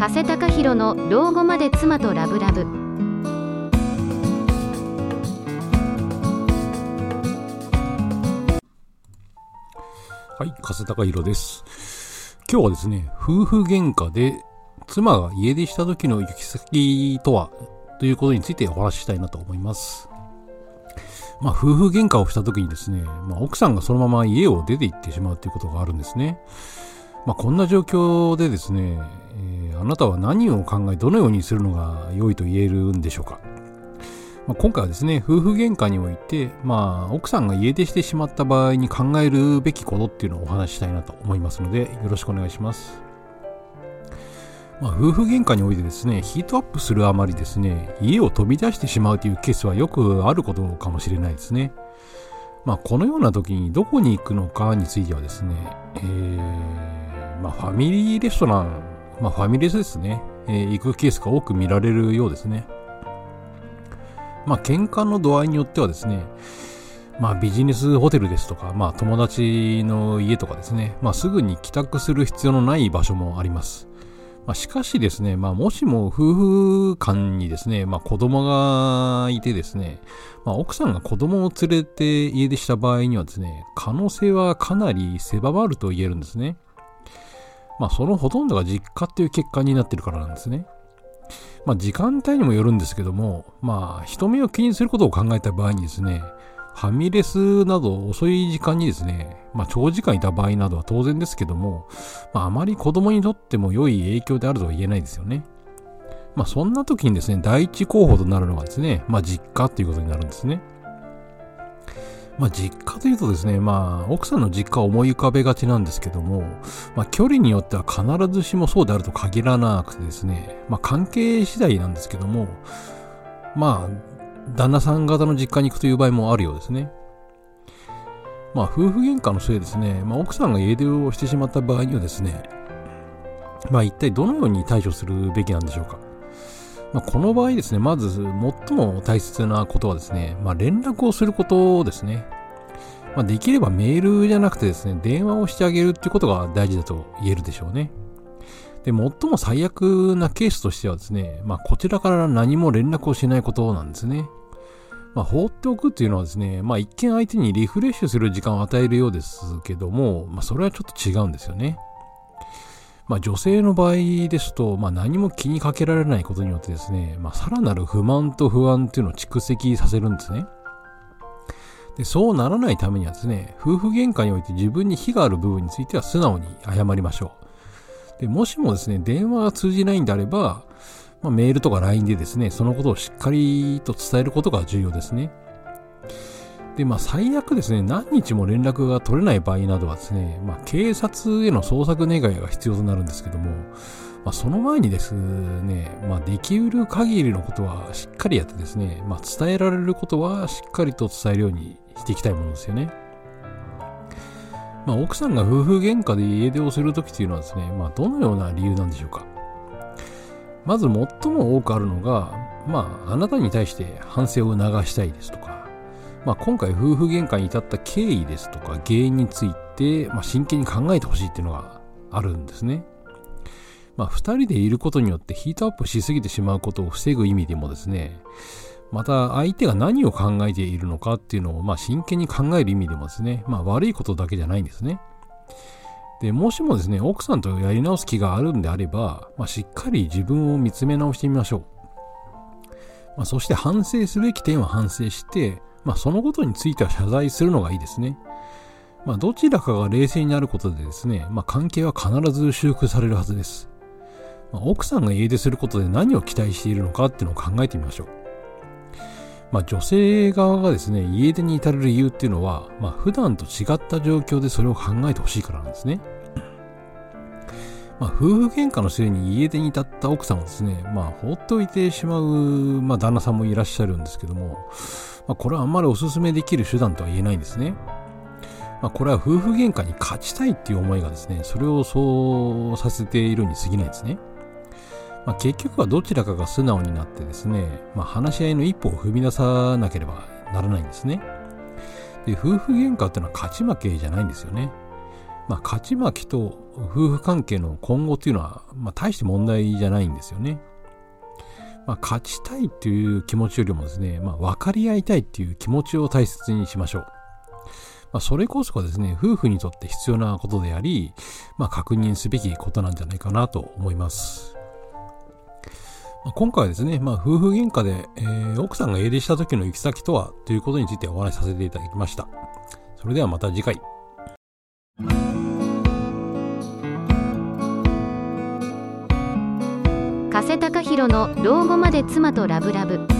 加瀬隆弘の老後まで妻とラブラブはい、加瀬隆弘です。今日はですね、夫婦喧嘩で妻が家出した時の行き先とはということについてお話ししたいなと思います。まあ、夫婦喧嘩をした時にですね、まあ、奥さんがそのまま家を出て行ってしまうということがあるんですね。まあ、こんな状況でですね、あなたは何を考え、どのようにするのが良いと言えるんでしょうか？まあ、今回はですね、夫婦喧嘩において、まあ、奥さんが家出してしまった場合に考えるべきことっていうのをお話ししたいなと思いますので、よろしくお願いします。まあ、夫婦喧嘩においてですね、ヒートアップするあまりですね、家を飛び出してしまうというケースはよくあることかもしれないですね。まあ、このような時にどこに行くのかについてはですね、えー、まあ、ファミリーレストラン、まあ、ファミレスですね、えー行くケースが多く見られるようですね。まあ、喧嘩の度合いによってはですね、まあ、ビジネスホテルですとか、まあ、友達の家とかですね、まあ、すぐに帰宅する必要のない場所もあります。まあ、しかしですね、まあ、もしも夫婦間にですね、まあ、子供がいてですね、まあ、奥さんが子供を連れて家出した場合にはですね、可能性はかなり狭まると言えるんですね。まあ、そのほとんどが実家っていう結果になってるからなんですね。まあ、時間帯にもよるんですけども、まあ、人目を気にすることを考えた場合にですね、ファミレスなど遅い時間にですね、まあ、長時間いた場合などは当然ですけども、まあ、あまり子供にとっても良い影響であるとは言えないですよね。まあ、そんな時にですね、第一候補となるのがですね、まあ、実家ということになるんですね。まあ、実家というとですね、まあ、奥さんの実家を思い浮かべがちなんですけども、まあ、距離によっては必ずしもそうであると限らなくてですね、まあ、関係次第なんですけども、まあ、旦那さん方の実家に行くという場合もあるようですね。まあ、夫婦喧嘩のせいですね、まあ、奥さんが家出をしてしまった場合にはですね、まあ、一体どのように対処するべきなんでしょうか。まあ、この場合ですね、まず最も大切なことはですね、まあ、連絡をすることですね。まあ、できればメールじゃなくてですね、電話をしてあげるっていうことが大事だと言えるでしょうね。で、最も最悪なケースとしてはですね、まあ、こちらから何も連絡をしないことなんですね。まあ、放っておくっていうのはですね、まあ、一見相手にリフレッシュする時間を与えるようですけども、まあ、それはちょっと違うんですよね。まあ、女性の場合ですと、まあ、何も気にかけられないことによってですね、まあ、さらなる不満と不安っていうのを蓄積させるんですね。で、そうならないためにはですね、夫婦喧嘩において自分に非がある部分については素直に謝りましょう。で、もしもですね、電話が通じないんであれば、まあ、メールとか LINE でですね、そのことをしっかりと伝えることが重要ですね。で、まあ、最悪ですね、何日も連絡が取れない場合などはですね、まあ、警察への捜索願いが必要となるんですけども、まあ、その前にですね、まあ、できうる限りのことはしっかりやってですね、まあ、伝えられることはしっかりと伝えるようにしていきたいものですよね。まあ、奥さんが夫婦喧嘩で家出をするときというのはですね、まあ、どのような理由なんでしょうか。まず最も多くあるのが、まあ、あなたに対して反省を促したいですと、まあ、今回夫婦喧嘩に至った経緯ですとか原因について、まあ、真剣に考えてほしいっていうのがあるんですね。まあ、二人でいることによってヒートアップしすぎてしまうことを防ぐ意味でもですね、また相手が何を考えているのかっていうのを、まあ、真剣に考える意味でもですね、まあ、悪いことだけじゃないんですね。で、もしもですね、奥さんとやり直す気があるんであれば、まあ、しっかり自分を見つめ直してみましょう。まあ、そして反省すべき点は反省して、まあ、そのことについては謝罪するのがいいですね。まあ、どちらかが冷静になることでですね、まあ、関係は必ず修復されるはずです。まあ、奥さんが家出することで何を期待しているのかっていうのを考えてみましょう。まあ、女性側がですね、家出に至る理由っていうのは、まあ、普段と違った状況でそれを考えてほしいからなんですね。まあ、夫婦喧嘩の末に家出に至った奥さんをですね、まあ、放っておいてしまう、まあ、旦那さんもいらっしゃるんですけども、まあ、これはあんまりお勧めできる手段とは言えないんですね。まあ、これは夫婦喧嘩に勝ちたいっていう思いがですね、それをそうさせているに過ぎないですね。まあ、結局はどちらかが素直になってですね、まあ、話し合いの一歩を踏み出さなければならないんですね。で、夫婦喧嘩ってのは勝ち負けじゃないんですよね。まあ、勝ち負けと夫婦関係の今後っていうのは、まあ、大して問題じゃないんですよね。まあ、勝ちたいっていう気持ちよりもですね、まあ、分かり合いたいっていう気持ちを大切にしましょう。まあ、それこそがですね、夫婦にとって必要なことであり、まあ、確認すべきことなんじゃないかなと思います。まあ、今回はですね、まあ、夫婦喧嘩で、えー、奥さんが家出した時の行き先とはということについてお話しさせていただきました。それではまた次回。加瀬隆弘の老後まで妻とラブラブ。